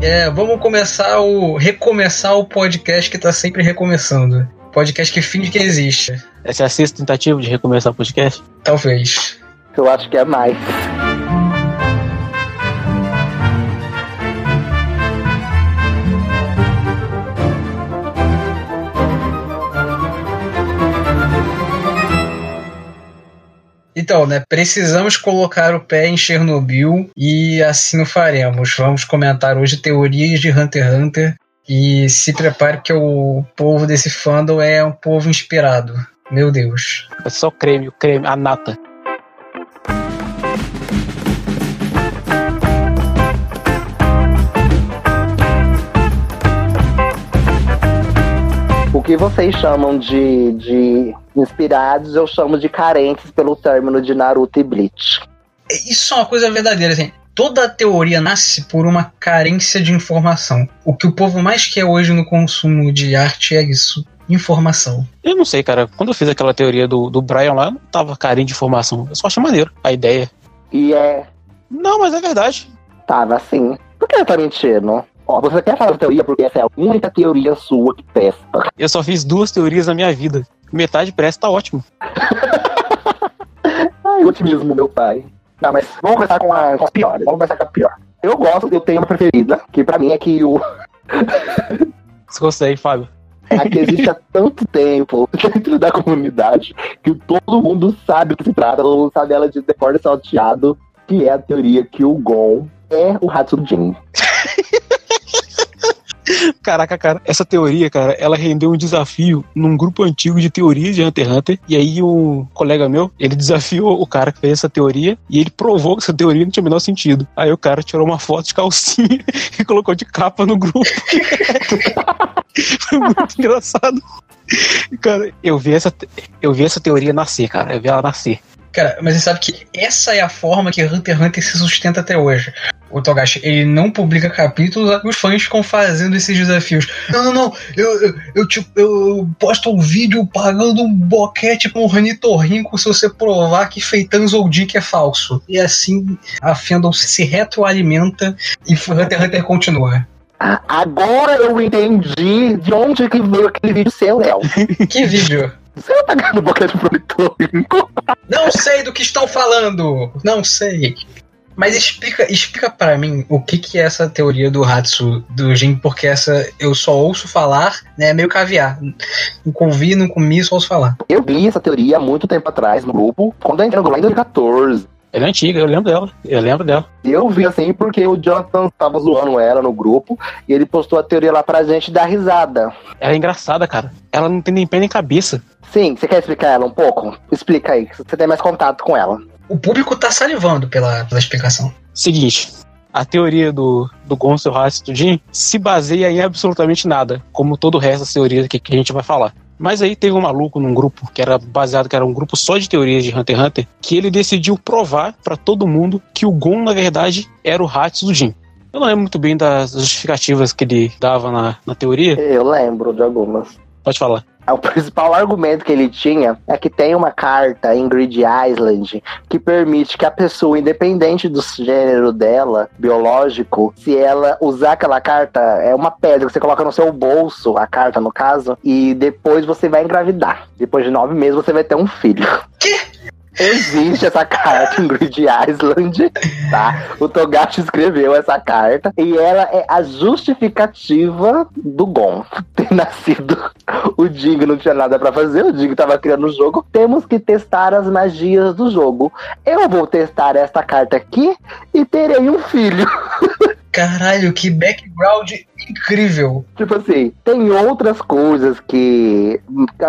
É, vamos começar o. recomeçar o podcast que tá sempre recomeçando. Podcast que finge que existe. Essa é a sexta tentativa de recomeçar o podcast? Talvez. Eu acho que é mais. Então, né, precisamos colocar o pé em Chernobyl e assim o faremos. Vamos comentar hoje teorias de Hunter x Hunter e se prepare que o povo desse fandom é um povo inspirado. Meu Deus. É só creme, o creme, a nata. O que vocês chamam de, de inspirados, eu chamo de carentes pelo término de Naruto e Bleach. Isso é uma coisa verdadeira, assim. Toda teoria nasce por uma carência de informação. O que o povo mais quer hoje no consumo de arte é isso. Informação. Eu não sei, cara. Quando eu fiz aquela teoria do, do Brian lá, eu não tava carente de informação. Eu só achei maneiro a ideia. E é. Não, mas é verdade. Tava assim. Por que você tá mentindo? Ó, você quer falar de teoria porque essa é a única teoria sua que presta. Eu só fiz duas teorias na minha vida. Metade presta, tá ótimo. Ai, otimismo, meu pai. Não, mas vamos começar com, a, com as piores. Vamos começar com a pior. Eu gosto, eu tenho uma preferida, que pra mim é que o. Você consegue, Fábio? É a que existe há tanto tempo dentro da comunidade que todo mundo sabe o que se trata, todo mundo sabe ela de decor salteado, que é a teoria que o Gon é o Hatsujin. Caraca, cara, essa teoria, cara, ela rendeu um desafio num grupo antigo de teorias de Hunter x Hunter. E aí um colega meu, ele desafiou o cara que fez essa teoria e ele provou que essa teoria não tinha o menor sentido. Aí o cara tirou uma foto de calcinha e colocou de capa no grupo. Foi muito engraçado. Cara, eu vi essa, eu vi essa teoria nascer, cara. Eu vi ela nascer. Cara, mas você sabe que essa é a forma que Hunter x Hunter se sustenta até hoje. O Togashi, ele não publica capítulos, os fãs ficam fazendo esses desafios. Não, não, não, eu, eu, eu, tipo, eu posto um vídeo pagando um boquete com um ranitorrinco se você provar que Feitan Zoldyck é falso. E assim a fandom se retroalimenta e Hunter x Hunter continua. Agora eu entendi de onde que veio aquele vídeo seu, Léo. Que vídeo? Você tá ganhando boquete pro ranitorrinco? Não sei do que estão falando. Não sei. Mas explica, explica para mim o que, que é essa teoria do Hatsu do Jin, porque essa eu só ouço falar, né? Meio caviar. Nunca ouvi, não comi, só ouço falar. Eu vi essa teoria há muito tempo atrás no grupo, quando eu entrei no grupo em 2014. Ela é antiga, eu lembro dela. Eu lembro dela. Eu vi assim porque o Jonathan tava zoando ela no grupo e ele postou a teoria lá pra gente dar risada. Ela é engraçada, cara. Ela não tem nem pé nem cabeça. Sim, você quer explicar ela um pouco? Explica aí, você tem mais contato com ela. O público tá salivando pela, pela explicação. Seguinte, a teoria do, do Gonçalo Haas do Jin se baseia em absolutamente nada, como todo o resto das teorias que, que a gente vai falar. Mas aí teve um maluco num grupo que era baseado, que era um grupo só de teorias de Hunter x Hunter, que ele decidiu provar para todo mundo que o Gon, na verdade, era o Hatsu do Jin. Eu não lembro muito bem das justificativas que ele dava na, na teoria. Eu lembro de algumas. Pode falar. O principal argumento que ele tinha é que tem uma carta em Grid Island que permite que a pessoa, independente do gênero dela, biológico, se ela usar aquela carta, é uma pedra que você coloca no seu bolso, a carta no caso, e depois você vai engravidar. Depois de nove meses você vai ter um filho. Que? Existe essa carta em Grid Island, tá? O Togashi escreveu essa carta e ela é a justificativa do Gon ter nascido. O Dig não tinha nada para fazer, o Dig tava criando o jogo. Temos que testar as magias do jogo. Eu vou testar esta carta aqui e terei um filho. Caralho, que background incrível. Tipo assim, tem outras coisas que.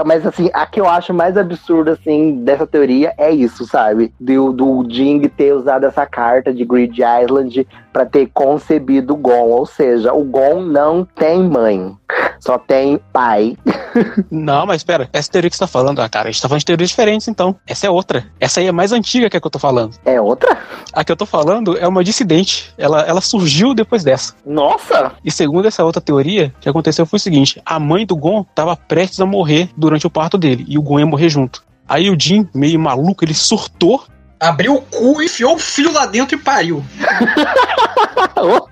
Mas assim, a que eu acho mais absurda, assim, dessa teoria é isso, sabe? Do, do Jing ter usado essa carta de Grid Island para ter concebido o Gon. Ou seja, o Gon não tem mãe. Só tem pai. Não, mas espera, essa teoria que você tá falando, ah, cara, a gente tá falando de teorias diferentes, então. Essa é outra. Essa aí é mais antiga que a que eu tô falando. É outra? A que eu tô falando é uma dissidente. Ela, ela surgiu depois dessa. Nossa! E segundo essa outra teoria, o que aconteceu foi o seguinte: a mãe do Gon tava prestes a morrer durante o parto dele, e o Gon ia morrer junto. Aí o Jin, meio maluco, ele surtou Abriu o cu, enfiou o filho lá dentro e pariu.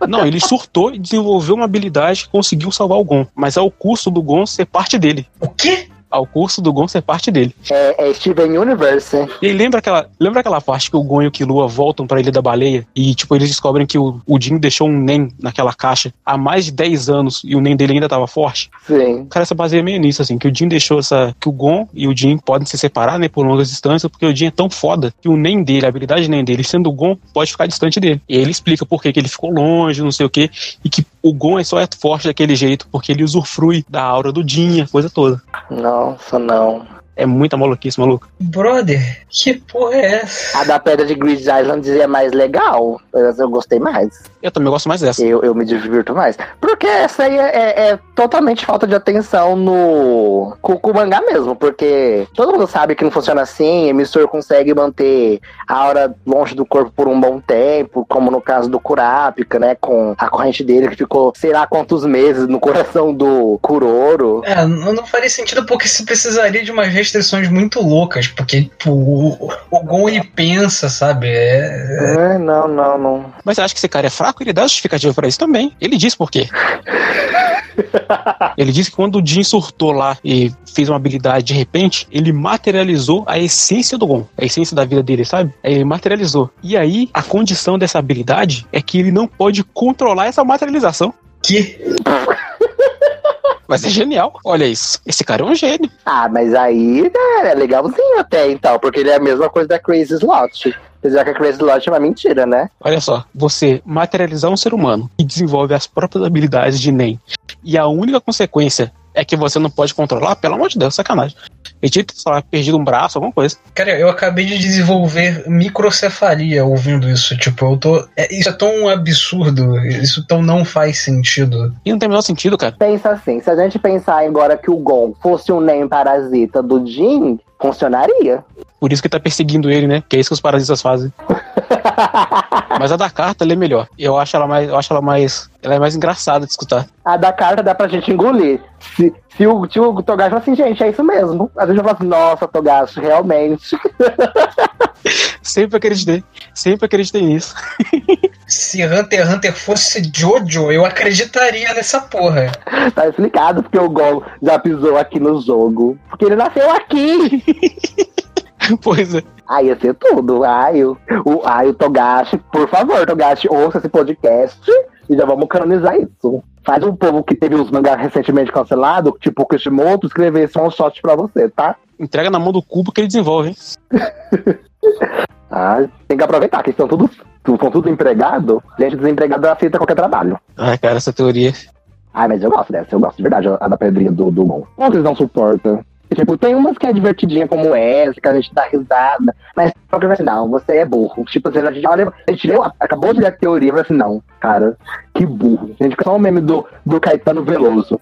Não, ele surtou e desenvolveu uma habilidade que conseguiu salvar o Gon. Mas ao custo do Gon ser parte dele. O quê? Ao curso do Gon ser parte dele. É, é Steven Universe. E aí lembra aquela, lembra aquela parte que o Gon e o Killua voltam pra Ilha da Baleia e, tipo, eles descobrem que o, o Jin deixou um Nen naquela caixa há mais de 10 anos e o Nen dele ainda tava forte? Sim. Cara, essa baseia meio nisso, assim, que o Jin deixou essa. Que o Gon e o Jin podem se separar, né, por longas distâncias, porque o Jin é tão foda que o Nen dele, a habilidade Nen dele, sendo o Gon, pode ficar distante dele. E aí ele explica por que que ele ficou longe, não sei o quê, e que o Gon é só é forte daquele jeito porque ele usufrui da aura do Jin, a coisa toda. Nossa, não. É muita maluquice, maluco. Brother, que porra é essa? A da pedra de Grid Island é mais legal. Eu, eu gostei mais. Eu também gosto mais dessa. Eu, eu me divirto mais. Porque essa aí é, é- é totalmente falta de atenção no o mangá mesmo. Porque todo mundo sabe que não funciona assim. Emissor consegue manter a aura longe do corpo por um bom tempo, como no caso do Kurapika, né? Com a corrente dele que ficou sei lá quantos meses no coração do Kuroro. É, não, não faria sentido porque se precisaria de umas restrições muito loucas, porque tipo, o, o Gon ele pensa, sabe? É, É, não, não, não. Mas você acha que esse cara é fraco? Ele dá justificativa pra isso também. Ele diz por quê. ele disse que quando o Jin surtou lá e fez uma habilidade de repente, ele materializou a essência do Gon, a essência da vida dele, sabe? Ele materializou. E aí, a condição dessa habilidade é que ele não pode controlar essa materialização. que Mas é genial. Olha isso. Esse cara é um gênio. Ah, mas aí né, é legalzinho até então, porque ele é a mesma coisa da Crazy Slot. Apesar que a Crazy Slot é uma mentira, né? Olha só, você materializar um ser humano e desenvolve as próprias habilidades de Nen, e a única consequência é que você não pode controlar, pelo amor de Deus, sacanagem. Ele tinha que ter, sei lá, perdido um braço, alguma coisa. Cara, eu acabei de desenvolver microcefalia ouvindo isso. Tipo, eu tô. é- isso é tão absurdo, isso tão não faz sentido. E não tem o menor sentido, cara. Pensa assim, se a gente pensar agora que o Gon fosse um Nen parasita do Jin, funcionaria. Por isso que tá perseguindo ele, né? Que é isso que os parasitas fazem. Mas a da carta, ela é melhor. Eu acho ela mais. Eu acho ela mais. Ela é mais engraçada de escutar. A da carta dá pra gente engolir. Se, se o, se o Togashi falar assim, gente, é isso mesmo. Às vezes eu falo assim, nossa, Togashi, realmente. Sempre acreditei. Sempre acreditei nisso. Se Hunter x Hunter fosse Jojo, eu acreditaria nessa porra. Tá explicado porque o Gon já pisou aqui no jogo. Porque ele nasceu aqui. pois é. Aí ia ser tudo. Ai, o, o, ai, o Togashi, por favor, Togashi, ouça esse podcast e já vamos canonizar isso. Faz um povo que teve os mangás recentemente cancelados, tipo o Kishimoto, escrever esse um shot pra você, tá? Entrega na mão do cubo que ele desenvolve, hein? Ah, tem que aproveitar, que estão tudo, estão tudo empregado. Gente desempregada aceita qualquer trabalho. Ai, cara, essa teoria. Ai, mas eu gosto dessa, eu gosto de verdade, a da pedrinha do, do Gon. Não, vocês não suportam. Tipo, tem umas que é divertidinha como essa, que a gente dá risada, mas só que assim, não, você é burro. Tipo, a gente olha, a gente leu, acabou de ler a teoria vai assim, não, cara, que burro. A gente só o meme do, do Caetano Veloso.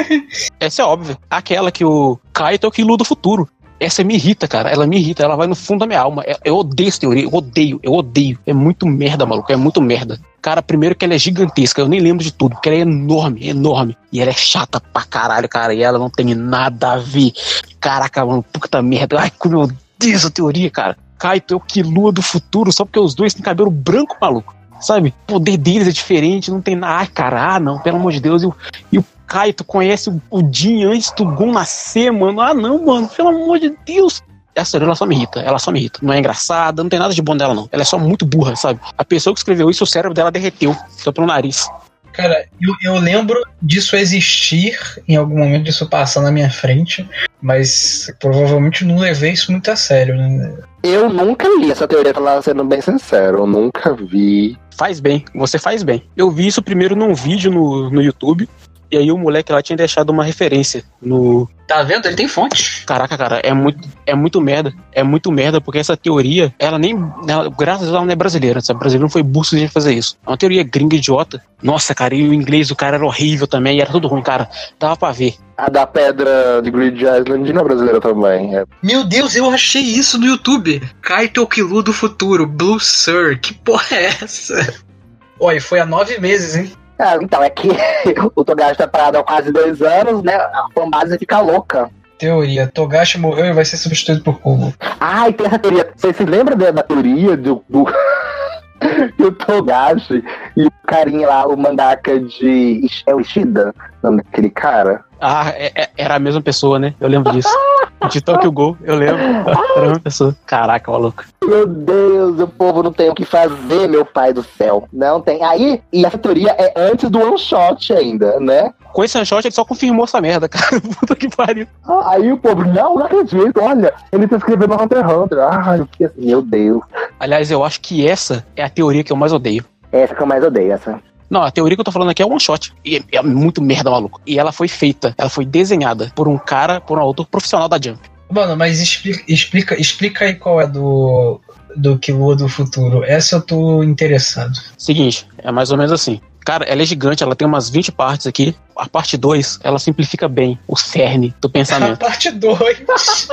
Essa é óbvia. Aquela que o Kaito é o Kilo do futuro. Essa me irrita, cara. Ela me irrita. Ela vai no fundo da minha alma. Eu- Eu odeio essa teoria. Eu odeio. Eu odeio. É muito merda, maluco. É muito merda. Cara, primeiro que ela é gigantesca. Eu nem lembro de tudo. Porque ela é enorme. Enorme. E ela é chata pra caralho, cara. E ela não tem nada a ver. Caraca, mano. Puta merda. Ai, meu Deus, a teoria, cara. Kaito é o Killua do futuro. Só porque os dois têm cabelo branco, maluco. Sabe? O poder deles é diferente. Não tem nada. Ai, cara. Ah, não. Pelo amor de Deus. E o Kaito conhece o, o Jin antes do Gon nascer, mano. Ah, não, mano. Pelo amor de Deus. Essa ela só me irrita. Ela só me irrita. Não é engraçada, não tem nada de bom dela, não. Ela é só muito burra, sabe? A pessoa que escreveu isso, o cérebro dela derreteu. Só pelo nariz. Cara, eu, eu lembro disso existir, em algum momento disso passar na minha frente, mas provavelmente não levei isso muito a sério, né? Eu nunca li essa teoria, lá sendo bem sincero, eu nunca vi. Faz bem, você faz bem. Eu vi isso primeiro num vídeo no, no YouTube. E aí o moleque lá tinha deixado uma referência no. Tá vendo? Ele tem fonte. Caraca, cara, é muito, é muito merda. É muito merda, porque essa teoria, ela nem. Ela, graças a Deus, ela não é brasileira. Sabe? brasileiro não foi burro de fazer isso. É uma teoria gringa idiota. Nossa, cara, e o inglês do cara era horrível também. E era tudo ruim, cara. Dava pra ver. A da pedra de Grid Island não é brasileira também. É. Meu Deus, eu achei isso no YouTube. Kaito Kilu do futuro, Blue Sir. Que porra é essa? Olha, foi há nove meses, hein? Ah, então, é que o Togashi tá parado há quase dois anos, né? A fanbase fica louca. Teoria. Togashi morreu e vai ser substituído por Kubo. Ah, e tem essa teoria. Você se lembra da, teoria do. do... o Togashi e o carinha lá, o mangaka de. É o Ishida? O nome daquele cara? Ah, é- é- era a mesma pessoa, né? Eu lembro disso. De Tokyo Gol, eu lembro. Era a mesma pessoa. Caraca, maluco. Meu Deus, o povo não tem o que fazer, meu pai do céu. Não tem. Aí, e essa teoria é antes do one shot ainda, né? Com esse one shot, ele só confirmou essa merda, cara. Puta que pariu. Ah, Aí o povo, não, não acredito, olha, ele tá escrevendo Hunter x Hunter. Ai, assim, meu Deus. Aliás, eu acho que essa é a teoria que eu mais odeio. Essa que eu mais odeio, essa. Não, a teoria que eu tô falando aqui é one shot. E é, é muito merda, maluco. E ela foi feita, ela foi desenhada por um cara, por um autor profissional da Jump. Mano, mas explica, explica, explica aí qual é do, do Killua do futuro. Essa eu tô interessado. Seguinte, é mais ou menos assim. Cara, ela é gigante, ela tem umas 20 partes aqui. A parte 2, ela simplifica bem o cerne do A pensamento. parte 2.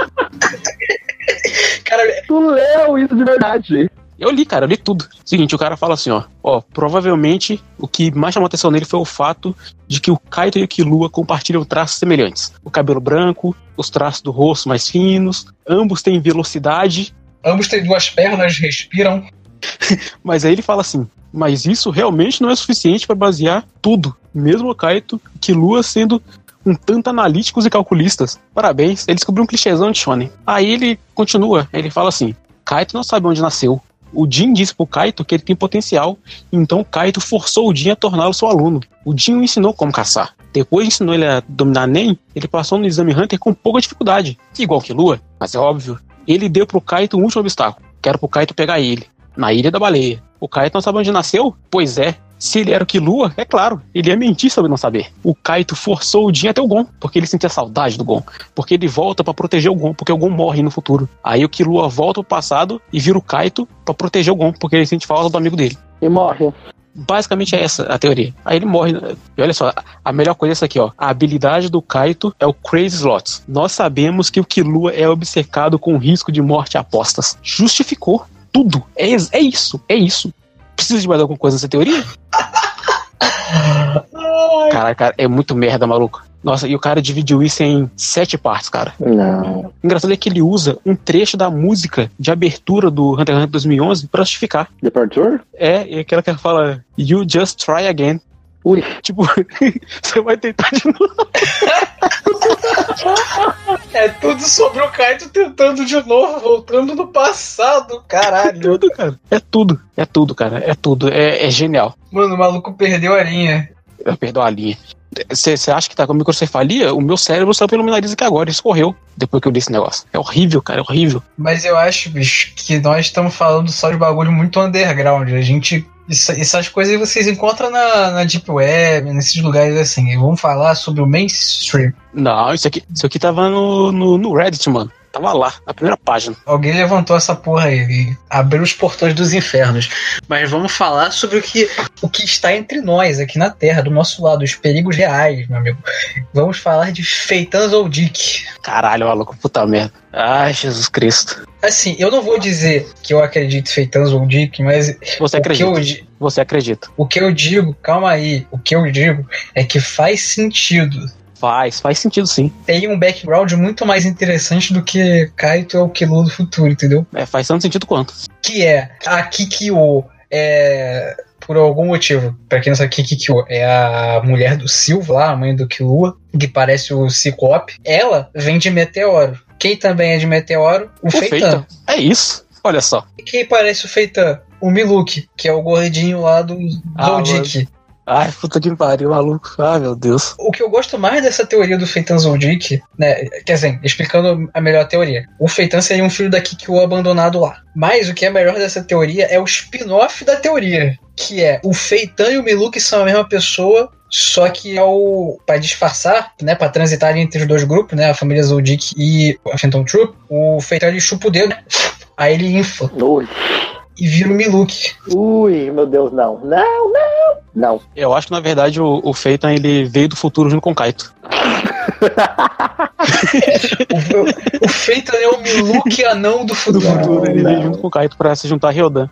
Cara, Tu leu isso de verdade. Eu li, cara, eu li tudo. Seguinte, o cara fala assim, ó. Ó, provavelmente o que mais chamou atenção nele foi o fato de que o Kaito e o Killua compartilham traços semelhantes. O cabelo branco, os traços do rosto mais finos, ambos têm velocidade, ambos têm duas pernas, respiram. mas aí ele fala assim: mas isso realmente não é suficiente para basear tudo, mesmo o Kaito e Killua sendo um tanto analíticos e calculistas. Parabéns, ele descobriu um clichêzão de Shonen. Aí ele continua, ele fala assim: Kaito não sabe onde nasceu. O Jin disse pro Kaito que ele tem potencial, então o Kaito forçou o Jin a torná-lo seu aluno. O Jin o ensinou como caçar. Depois ensinou ele a dominar Nen, ele passou no exame Hunter com pouca dificuldade, igual que Lua, mas é óbvio. Ele deu pro Kaito um último obstáculo, que era pro Kaito pegar ele, na Ilha da Baleia. O Kaito não sabe onde nasceu? Pois é. Se ele era o Killua, é claro, ele ia mentir sobre não saber. O Kaito forçou o Jin até o Gon, porque ele sentia saudade do Gon. Porque ele volta pra proteger o Gon, porque o Gon morre no futuro. Aí o Killua volta pro passado e vira o Kaito pra proteger o Gon, porque ele sente falta do amigo dele. E morre. Basicamente é essa a teoria. Aí ele morre. E olha só, a melhor coisa é essa aqui, ó. A habilidade do Kaito é o Crazy Slots. Nós sabemos que o Killua é obcecado com risco de morte a apostas. Justificou tudo. É, é isso, é isso. Precisa de mais alguma coisa nessa teoria? Cara, cara, é muito merda, maluco. Nossa, e o cara dividiu isso em sete partes, cara. Não. O engraçado é que ele usa um trecho da música de abertura do Hunter x Hunter 2011 pra justificar. Departure? É, e aquela que fala, You just try again. Ui. Tipo, você vai tentar de novo. É tudo sobre o Kaito tentando de novo, voltando no passado, É caralho. tudo, cara. É tudo. É tudo, cara. É tudo. É, é genial. Mano, o maluco perdeu a linha. Eu perdoo a linha. Você acha que tá com microcefalia? O meu cérebro saiu pelo meu nariz aqui agora. Isso correu depois que eu li esse negócio. É horrível, cara. É horrível. Mas eu acho, bicho, que nós estamos falando só de bagulho muito underground. A gente. Isso- essas coisas vocês encontram na, na Deep Web, nesses lugares assim. E vamos falar sobre o mainstream. Não, isso aqui, isso aqui tava no, no, no Reddit, mano. Tava lá, na primeira página. Alguém levantou essa porra aí e abriu os portões dos infernos. Mas vamos falar sobre o que, o que está entre nós aqui na Terra, do nosso lado, os perigos reais, meu amigo. Vamos falar de Feitans ou Dick. Caralho, maluco, puta merda. Ai, Jesus Cristo. Assim, eu não vou dizer que eu acredito em Feitans ou Dick, mas Você acredita? eu, Você acredita. o que eu digo, calma aí, o que eu digo é que faz sentido. Faz, faz sentido sim. Tem um background muito mais interessante do que Kaito é o Killua do futuro, entendeu? É, faz tanto sentido quanto. que é a Kikyo é por algum motivo, pra quem não sabe, Kikyo é a mulher do Silva lá, a mãe do Killua, que parece o Ciclope. Ela vem de Meteoro. Quem também é de Meteoro? O, O Feitan. Feitan. É isso. Olha só. E quem parece o Feitan? O Miluk, que é o gordinho lá do Ah, Zoldyck. Ai, puta que pariu, maluco. Ai, meu Deus. O que eu gosto mais dessa teoria do Feitan Zoldyck, né? Quer dizer, explicando a melhor teoria. O Feitan seria um filho da Kikyo abandonado lá. Mas o que é melhor dessa teoria é o spin-off da teoria. Que é o Feitan e o Miluk são a mesma pessoa, só que é o. Pra disfarçar, né? Pra transitar entre os dois grupos, né? A família Zoldyck e a Phantom Troop, o Feitan ele chupa o dedo, aí ele infla Ui. E vira o Miluk. Ui, meu Deus, não. Não, não. Não. Eu acho que na verdade o, o Feitan ele veio do futuro junto com o Kaito. O, o Feitan é o Miluk anão do Do futuro. futuro ele não. veio junto com o Kaito pra se juntar a Ryodan.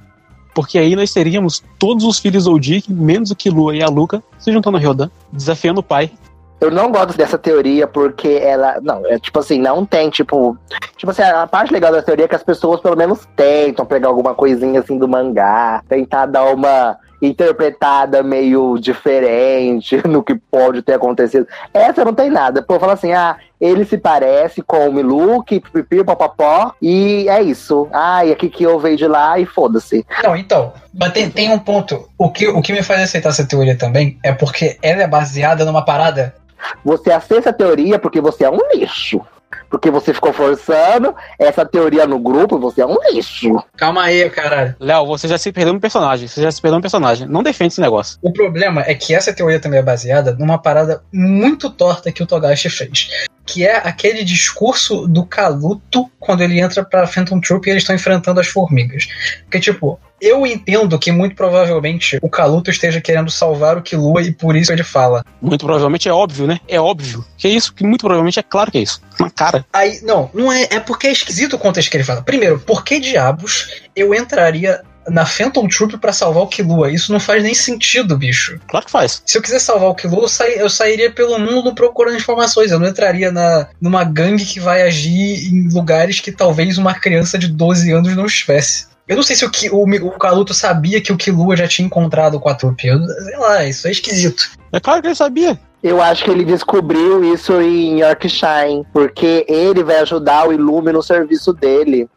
Porque aí nós teríamos todos os filhos Zoldyck, menos o Killua e a Luca, se juntando a Ryodan, desafiando o pai. Eu não gosto dessa teoria porque ela. Não, é tipo assim, não tem, tipo. Tipo assim, a parte legal da teoria é que as pessoas pelo menos tentam pegar alguma coisinha assim do mangá, tentar dar uma interpretada meio diferente no que pode ter acontecido. Essa não tem nada. Pô, fala assim, ah, ele se parece com o Miluk, pipi, papapó, e é isso. Ah, e aqui que eu veio de lá e foda-se. Não, então, mas tem, tem um ponto. O que, o que me faz aceitar essa teoria também é porque ela é baseada numa parada. Você aceita a teoria porque você é um lixo. Porque você ficou forçando essa teoria no grupo, você é um lixo. Calma aí, caralho. Léo, você já se perdeu no personagem. Você já se perdeu no personagem. Não defende esse negócio. O problema é que essa teoria também é baseada numa parada muito torta que o Togashi fez. Que é aquele discurso do Kaluto quando ele entra pra Phantom Troop e eles estão enfrentando as formigas. Porque, tipo, eu entendo que muito provavelmente o Kaluto esteja querendo salvar o Killua e por isso ele fala. Muito provavelmente é óbvio, né? É óbvio. Que é isso, que muito provavelmente é claro que é isso. Na cara. Aí, não, não é. É porque é esquisito o contexto que ele fala. Primeiro, por que diabos eu entraria na Phantom Troop pra salvar o Killua? Isso não faz nem sentido, bicho. Claro que faz. Se eu quiser salvar o Killua, eu, sai- eu sairia pelo mundo procurando informações. Eu não entraria na, numa gangue que vai agir em lugares que talvez uma criança de 12 anos não estivesse. Eu não sei se o, o, o Kaluto sabia que o Killua já tinha encontrado com a trupe. Eu, sei lá, isso é esquisito. É claro que ele sabia. Eu acho que ele descobriu isso em Yorkshire, porque ele vai ajudar o Ilume no serviço dele.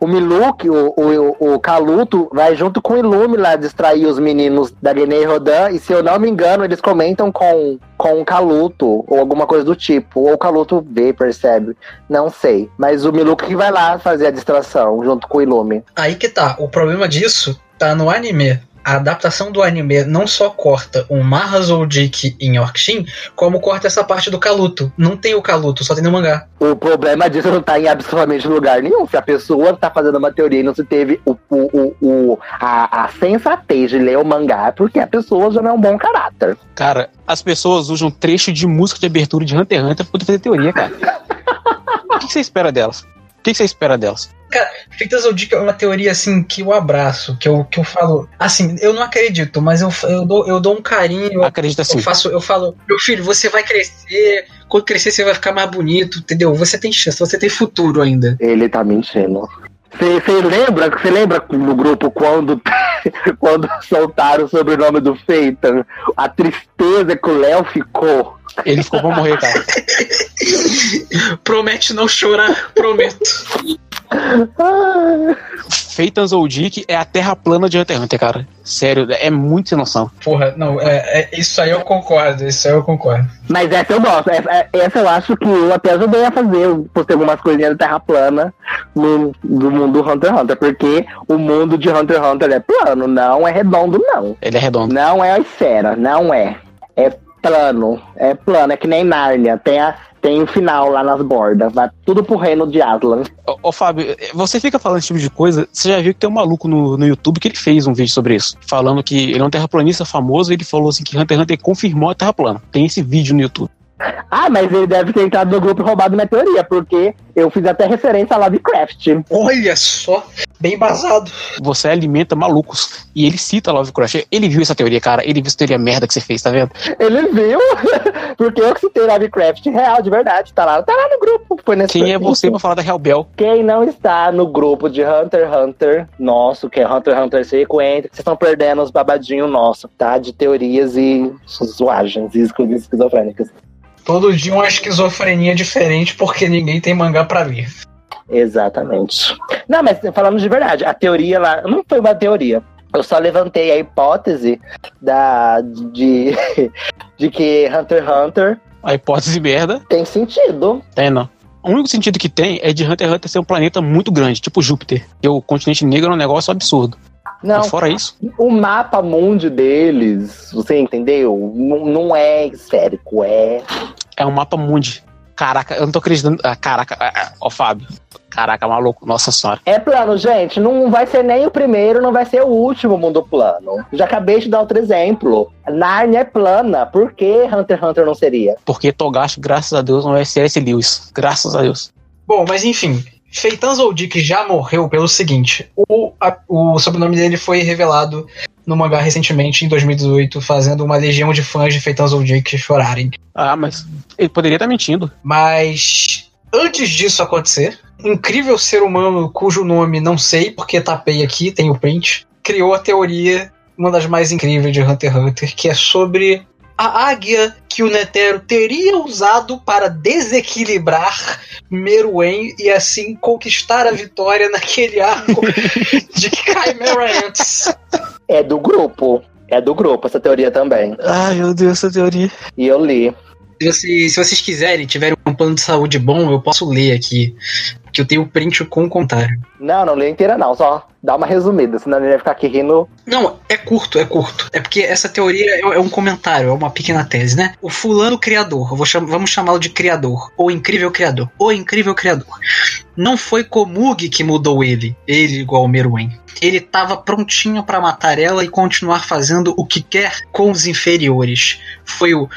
O Miluk, o, o, o Kaluto, vai junto com o Ilume lá distrair os meninos da Guinea Rodan. E se eu não me engano, eles comentam com, com o Kaluto, ou alguma coisa do tipo. Ou o Kaluto vê, percebe. Não sei. Mas o Miluk que vai lá fazer a distração junto com o Ilume. Aí que tá. O problema disso tá no anime. A adaptação do anime não só corta o Mahazoudik em Yorkshin, como corta essa parte do Kaluto. Não tem o Kaluto, só tem no mangá. O problema disso não tá em absolutamente lugar nenhum. Se a pessoa tá fazendo uma teoria e não se teve o, o, o, o- a, a sensatez de ler o mangá, é porque a pessoa já não é um bom caráter. Cara, as pessoas usam trecho de música de abertura de Hunter x Hunter pra poder fazer teoria, cara. O que você espera delas? O que que você espera delas? Feita Zodiac é uma teoria assim que eu abraço, que eu, que eu falo. Assim, eu não acredito, mas eu, eu, dou, eu dou um carinho. Eu, Acredita assim. eu faço, eu falo, meu filho, você vai crescer. Quando crescer, você vai ficar mais bonito, entendeu? Você tem chance, você tem futuro ainda. Ele tá mentindo. Você lembra, você lembra no grupo quando, quando soltaram o sobrenome do Feitan? A tristeza que o Léo ficou. Ele ficou pra morrer, cara. Promete não chorar, prometo. Ah, Phaeton Zoldyck é a terra plana de Hunter x Hunter, cara. Sério, é muito sem noção. Porra, não, é, é- isso aí eu concordo, isso aí eu concordo. Mas essa eu gosto. Essa, essa eu acho que eu até ajudei a fazer, por ter algumas coisinhas de terra plana no, do mundo do Hunter x Hunter. Porque o mundo de Hunter x Hunter é plano, não é redondo, não. Ele é redondo. Não é a esfera, não é. É plano. É plano, é que nem Nárnia. Tem, a, tem o final lá nas bordas. Vai tudo pro reino de Aslan. Ô, ô, Fábio, você fica falando esse tipo de coisa. Você já viu que tem um maluco no, no YouTube que ele fez um vídeo sobre isso. Falando que ele é um terraplanista famoso e ele falou assim que Hunter x Hunter confirmou a terra plana. Tem esse vídeo no YouTube. Ah, mas ele deve ter entrado no grupo e roubado minha teoria, porque eu fiz até referência a Lovecraft. Olha só, bem basado. Você alimenta malucos. E ele cita Lovecraft. Ele viu essa teoria, cara. Ele viu essa teoria merda que você fez, tá vendo? Ele viu, porque eu que citei Lovecraft real, de verdade. Tá lá, tá lá no grupo. Foi nesse Quem é você pra falar da Real Bell? Quem não está no grupo de Hunter x Hunter, nosso, que é Hunter x Hunter Seco, entre, vocês estão perdendo os babadinhos nossos, tá? De teorias e zoagens e esquizofrênicas. Todo dia uma esquizofrenia diferente porque ninguém tem mangá pra ler. Exatamente. Não, mas falando de verdade, a teoria lá não foi uma teoria. Eu só levantei a hipótese da, de, de que Hunter x Hunter A hipótese merda. tem sentido. Tem, não. O único sentido que tem é de Hunter x Hunter ser um planeta muito grande, tipo Júpiter. E o continente negro é um negócio absurdo. Não, Mas fora isso, o mapa mundi deles, você entendeu? Não, não é esférico, é. é um mapa mundi. Caraca, eu não tô acreditando. Ah, caraca, ah, ah, ó, Fábio. Caraca, maluco, nossa senhora. É plano, gente. Não vai ser nem o primeiro, não vai ser o último mundo plano. Já acabei de dar outro exemplo. Narnia é plana. Por que Hunter x Hunter não seria? Porque Togashi, graças a Deus, não é C.S. Lewis. Graças a Deus. Bom, mas enfim, Feitan Zoldyck já morreu pelo seguinte: o, a- o sobrenome dele foi revelado no mangá recentemente, em 2018, fazendo uma legião de fãs de Feitan Zodiac chorarem. Ah, mas ele poderia estar mentindo. Mas antes disso acontecer, um incrível ser humano cujo nome não sei porque tapei aqui, tem o print, criou a teoria, uma das mais incríveis de Hunter x Hunter, que é sobre a águia que o Netero teria usado para desequilibrar Meruem e assim conquistar a vitória naquele arco de Chimera Ants. É do grupo. É do grupo essa teoria também. Ai, meu Deus, essa teoria. E eu li. Se, você- se vocês quiserem, tiverem um plano de saúde bom, eu posso ler aqui. Que eu tenho o print com o comentário. Não, não li inteira não, só dá uma resumida, senão ele vai ficar aqui rindo. Não, é curto, é curto. É porque essa teoria é, é um comentário, é uma pequena tese, né? O fulano criador, cham- vamos chamá-lo de criador, ou incrível criador, ou incrível criador. Não foi Komugi que mudou ele, ele igual o Meruem. Ele estava prontinho para matar ela e continuar fazendo o que quer com os inferiores. Foi o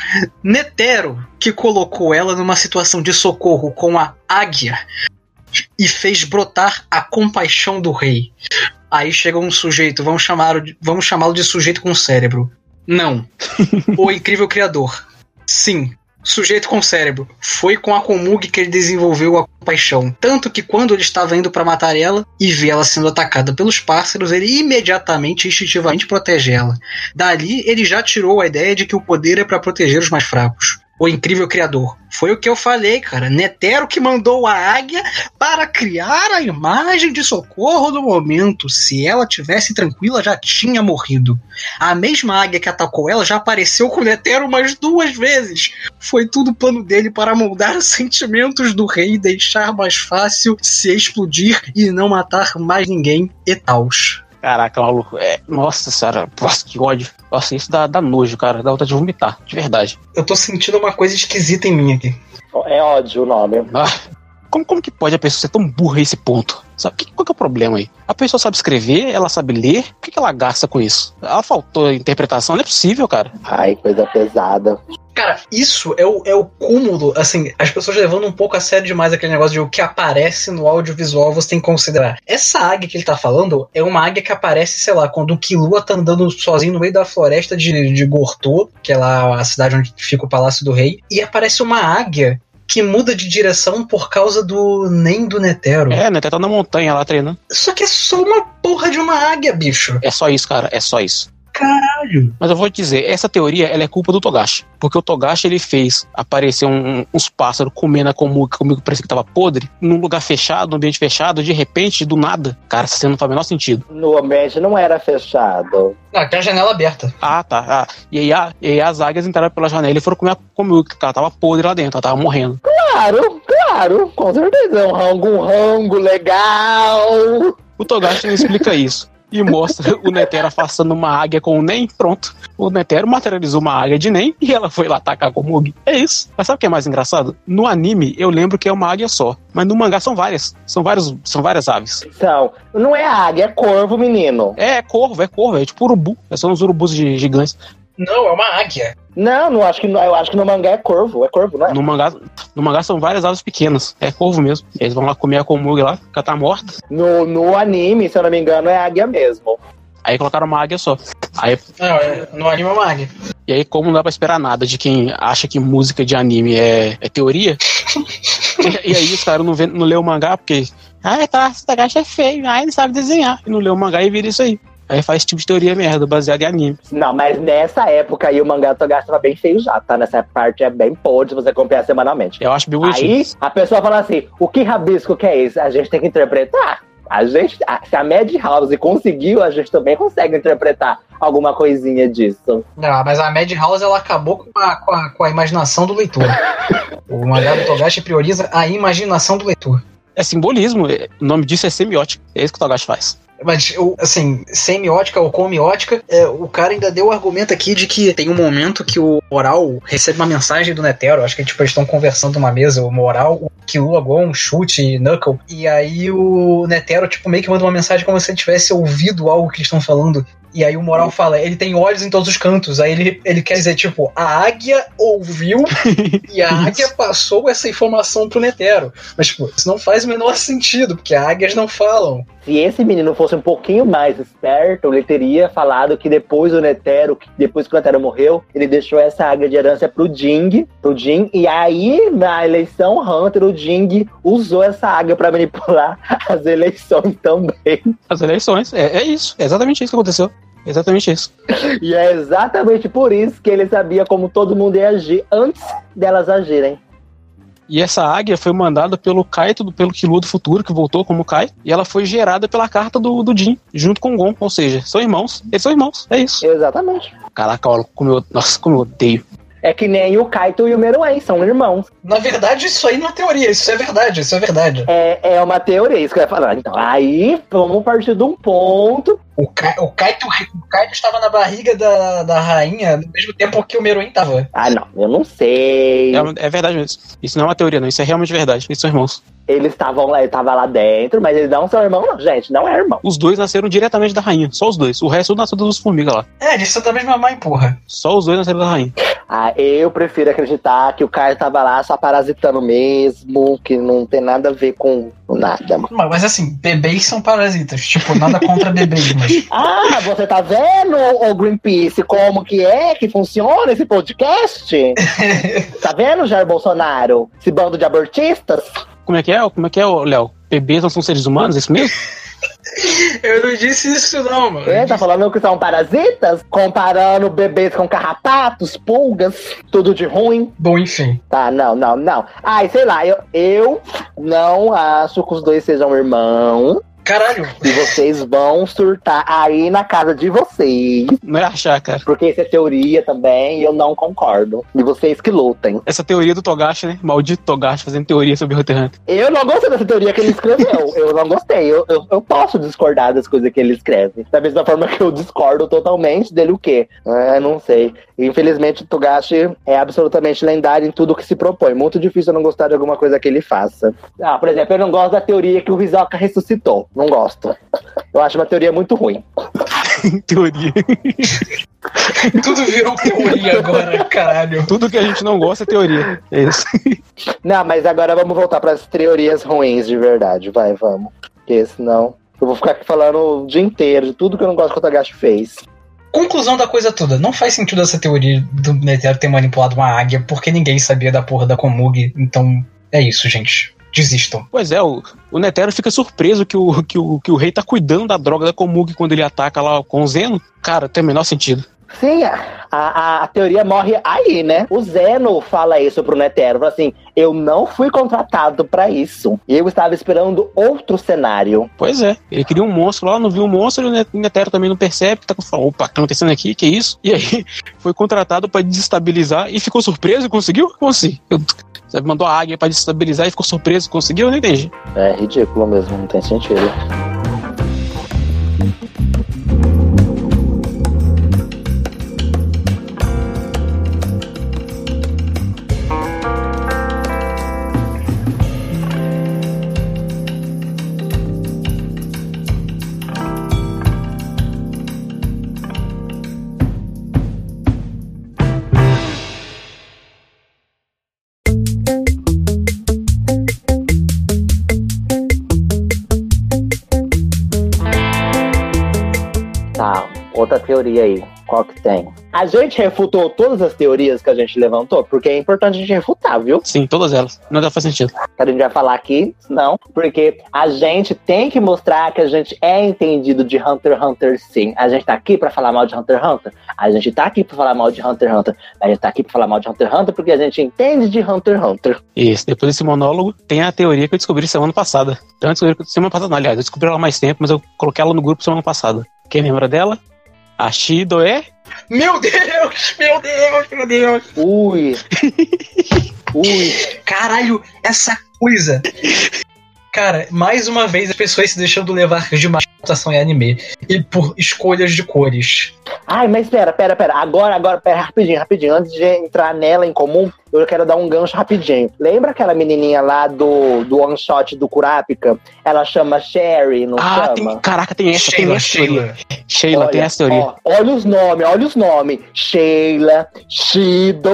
Netero que colocou ela numa situação de socorro com a águia e fez brotar a compaixão do rei. Aí chega um sujeito, vamos chamá-lo de, vamos chamá-lo de sujeito com cérebro. Não. o incrível criador. Sim. Sujeito com cérebro. Foi com a Komug que ele desenvolveu a compaixão. Tanto que quando ele estava indo para matar ela e vê ela sendo atacada pelos pássaros, ele imediatamente, instintivamente protege ela. Dali, ele já tirou a ideia de que o poder é para proteger os mais fracos. O incrível criador. Foi o que eu falei, cara. Netero que mandou a águia para criar a imagem de socorro do momento. Se ela tivesse tranquila, já tinha morrido. A mesma águia que atacou ela já apareceu com Netero mais duas vezes. Foi tudo plano dele para moldar os sentimentos do rei e deixar mais fácil se explodir e não matar mais ninguém e tals. Caraca, maluco. É, nossa senhora, nossa, que ódio. Nossa, isso dá, dá nojo, cara. Dá vontade de vomitar, de verdade. Eu tô sentindo uma coisa esquisita em mim aqui. É ódio o nome. Ah, como, como que pode a pessoa ser tão burra a esse ponto? Sabe, que, qual que é o problema aí? A pessoa sabe escrever, ela sabe ler, por que, que ela gasta com isso? Ela faltou interpretação, não é possível, cara. Ai, coisa pesada. Cara, isso é o, é o cúmulo, assim, as pessoas levando um pouco a sério demais aquele negócio de o que aparece no audiovisual você tem que considerar. Essa águia que ele tá falando é uma águia que aparece, sei lá, quando o Killua tá andando sozinho no meio da floresta de, de Gortô, que é lá a cidade onde fica o Palácio do Rei, e aparece uma águia que muda de direção por causa do nem do Netero. É, né? Tá na montanha lá treinando. Só que é só uma porra de uma águia, bicho. É só isso, cara. É só isso. Caralho. Mas eu vou te dizer, essa teoria ela é culpa do Togashi. Porque o Togashi ele fez aparecer um- uns pássaros comendo a que comigo parecia que tava podre, num lugar fechado, num ambiente fechado, de repente, do nada. Cara, essa cena não faz o menor sentido. No ambiente não era fechado. Ah, tem a janela aberta. Ah, tá. Ah, e, aí, a- e aí as águias entraram pela janela e foram comer a que ela tava podre lá dentro, ela tava morrendo. Claro, claro, com certeza. Um rango, um rango legal. O Togashi não explica isso. E mostra o Netero afastando uma águia com o Nen, pronto. O Netero materializou uma águia de Nen e ela foi lá atacar com o Mugi. É isso. Mas sabe o que é mais engraçado? No anime, eu lembro que é uma águia só. Mas no mangá são várias. São, vários, são várias aves. Então, não é águia, é corvo, menino. É, é corvo, é corvo, é tipo urubu. São os urubus gi- gigantes. Não, é uma águia. Não, não acho que eu acho que no mangá é corvo, é corvo, não é? No mangá, no mangá são várias aves pequenas. É corvo mesmo. Eles vão lá comer a Komugi lá, que ela tá morta. No, no anime, se eu não me engano, é águia mesmo. Aí colocaram uma águia só. Aí Não, é, no anime é uma águia. E aí, como não dá pra esperar nada de quem acha que música de anime é, é teoria, e, e aí os caras não, vê- não lê o mangá porque. Ah, tá, esse Tagashi é feio, ah, ele sabe desenhar. E não lê o mangá e vira isso aí. Aí faz esse tipo de teoria merda, baseada em anime. Não, mas nessa época aí o mangá Togashi tava bem feio já, tá? Nessa parte é bem podre se você acompanhar semanalmente. Eu acho bem bonitinho. Aí a pessoa fala assim: o que rabisco que é isso? A gente tem que interpretar. A gente, a- se a Madhouse conseguiu, a gente também consegue interpretar alguma coisinha disso. Não, mas a Madhouse ela acabou com a, com, a, com a imaginação do leitor. o mangá do Togashi prioriza a imaginação do leitor. É simbolismo, é- o nome disso é semiótica. É isso que o Togashi faz. Mas, eu, assim, semiótica ou comiótica, é, o cara ainda deu o argumento aqui de que tem um momento que o Moral recebe uma mensagem do Netero, acho que tipo, eles estão conversando numa mesa, o Moral, o Killua, Gon, Chute e Knuckle, e aí o Netero, tipo, meio que manda uma mensagem como se ele tivesse ouvido algo que eles estão falando. E aí o Moral fala, ele tem olhos em todos os cantos. Aí ele, ele quer dizer, tipo, a águia ouviu e a águia passou essa informação pro Netero. Mas, tipo, isso não faz o menor sentido, porque águias não falam. Se esse menino fosse um pouquinho mais esperto, ele teria falado que depois do Netero, que depois que o Netero morreu, ele deixou essa águia de herança pro Jing, pro Jing, e aí na eleição Hunter, o Jing usou essa águia para manipular as eleições também. As eleições, é, é isso, é exatamente isso que aconteceu. Exatamente isso. E é exatamente por isso que ele sabia como todo mundo ia agir antes delas agirem. E essa águia foi mandada pelo Kaito, pelo Killua do futuro, que voltou como Kai, e ela foi gerada pela carta do, do Jin, junto com o Gon. Ou seja, são irmãos. Eles são irmãos, é isso. Exatamente. Caraca, olha como eu. Nossa, como eu odeio. É que nem o Kaito e o Meruem, são irmãos. Na verdade, isso aí não é teoria, isso é verdade, isso é verdade. É, é uma teoria, isso que eu ia falar. Então, aí vamos partir de um ponto. O, Ka o, Kaito, o Kaito estava na barriga da, da rainha ao mesmo tempo que o Meruem estava. Ah, não, eu não sei. É, é verdade mesmo. Isso não é uma teoria, não. Isso é realmente verdade. Eles são irmãos. Eles estavam lá, ele tava lá dentro, mas eles não são irmãos, não, gente. Não é irmão. Os dois nasceram diretamente da rainha. Só os dois. O resto nasceu das formigas lá. É, eles são da mesma mãe, porra. Só os dois nasceram da rainha. Ah, eu prefiro acreditar que o cara tava lá só parasitando mesmo, que não tem nada a ver com nada, mano. Mas, mas assim, bebês são parasitas. Tipo, nada contra bebês, mas. Ah, você tá vendo, ô Greenpeace, como que é que funciona esse podcast? tá vendo, Jair Bolsonaro? Esse bando de abortistas? Como é que é? Como é que é, Léo? Bebês não são seres humanos, é isso mesmo? Eu não disse isso, não, mano. É, tá falando que são parasitas? Comparando bebês com carrapatos, pulgas, tudo de ruim. Bom, enfim. Tá, não, não, não. Ai, sei lá, eu, eu não acho que os dois sejam irmãos. Caralho. E vocês vão surtar aí na casa de vocês. Não é achar, cara. Porque isso é teoria também e eu não concordo. E vocês que lutem. Essa teoria do Togashi, né? Maldito Togashi fazendo teoria sobre Hunter x Hunter. Eu não gostei dessa teoria que ele escreveu. eu não gostei. Eu, eu, eu, posso discordar das coisas que ele escreve. Da mesma forma que eu discordo totalmente dele o quê? É, não sei. Infelizmente, o Togashi é absolutamente lendário em tudo que se propõe. Muito difícil eu não gostar de alguma coisa que ele faça. Ah, por exemplo, eu não gosto da teoria que o Hisoka ressuscitou. Não gosto. Eu acho uma teoria muito ruim. teoria. Tudo virou teoria agora, caralho. Tudo que a gente não gosta é teoria. É isso. Não, mas agora vamos voltar para as teorias ruins de verdade. Vai, vamos. Porque senão eu vou ficar aqui falando o dia inteiro de tudo que eu não gosto que o Tagashi fez. Conclusão da coisa toda. Não faz sentido essa teoria do Netero ter manipulado uma águia, porque ninguém sabia da porra da Komug. Então, é isso, gente. Desistam. Pois é, o, o Netero fica surpreso que o, que, o, que o rei tá cuidando da droga da Komug quando ele ataca lá com o Zeno. Cara, tem o menor sentido. Sim, a, a, a, teoria morre aí, né? O Zeno fala isso pro Netero, fala assim, eu não fui contratado para isso. E eu estava esperando outro cenário. Pois é, ele queria um monstro lá, não viu o um monstro, e o Netero também não percebe, tá falando, opa, o que tá acontecendo aqui, que isso? E aí, foi contratado para desestabilizar e ficou surpreso e conseguiu? Como assim? Eu, você mandou a águia para desestabilizar e ficou surpreso conseguiu? Eu não entendi. É ridículo mesmo, não tem sentido. Teoria aí. Qual que tem? A gente refutou todas as teorias que a gente levantou, porque é importante a gente refutar, viu? Sim, todas elas. Não dá faz sentido. A gente vai falar aqui, não, porque a gente tem que mostrar que a gente é entendido de Hunter x Hunter sim. A gente tá aqui pra falar mal de Hunter x Hunter. A gente tá aqui pra falar mal de Hunter x Hunter. A gente tá aqui pra falar mal de Hunter x Hunter porque a gente entende de Hunter x Hunter. Isso, depois desse monólogo, tem a teoria que eu descobri semana passada. Então, eu descobri semana passada, não, aliás, eu descobri ela mais tempo, mas eu coloquei ela no grupo semana passada. Quem lembra dela? A Shido é? Meu Deus! Meu Deus, meu Deus! Ui! Ui! Caralho, essa coisa! Cara, mais uma vez as pessoas se deixando levar de uma adaptação em anime. E por escolhas de cores. Ai, mas pera, pera, pera. Agora, agora, pera, rapidinho, rapidinho. Antes de entrar nela em comum, eu quero dar um gancho rapidinho. Lembra aquela menininha lá do, do one shot do Kurapika? Ela chama Sherry, não ah, chama? Tem, caraca, tem essa, Sheila, tem essa Sheila. teoria. Sheila, Olha, tem essa teoria. ó, olha os nomes, olha os nomes. Sheila, Shido.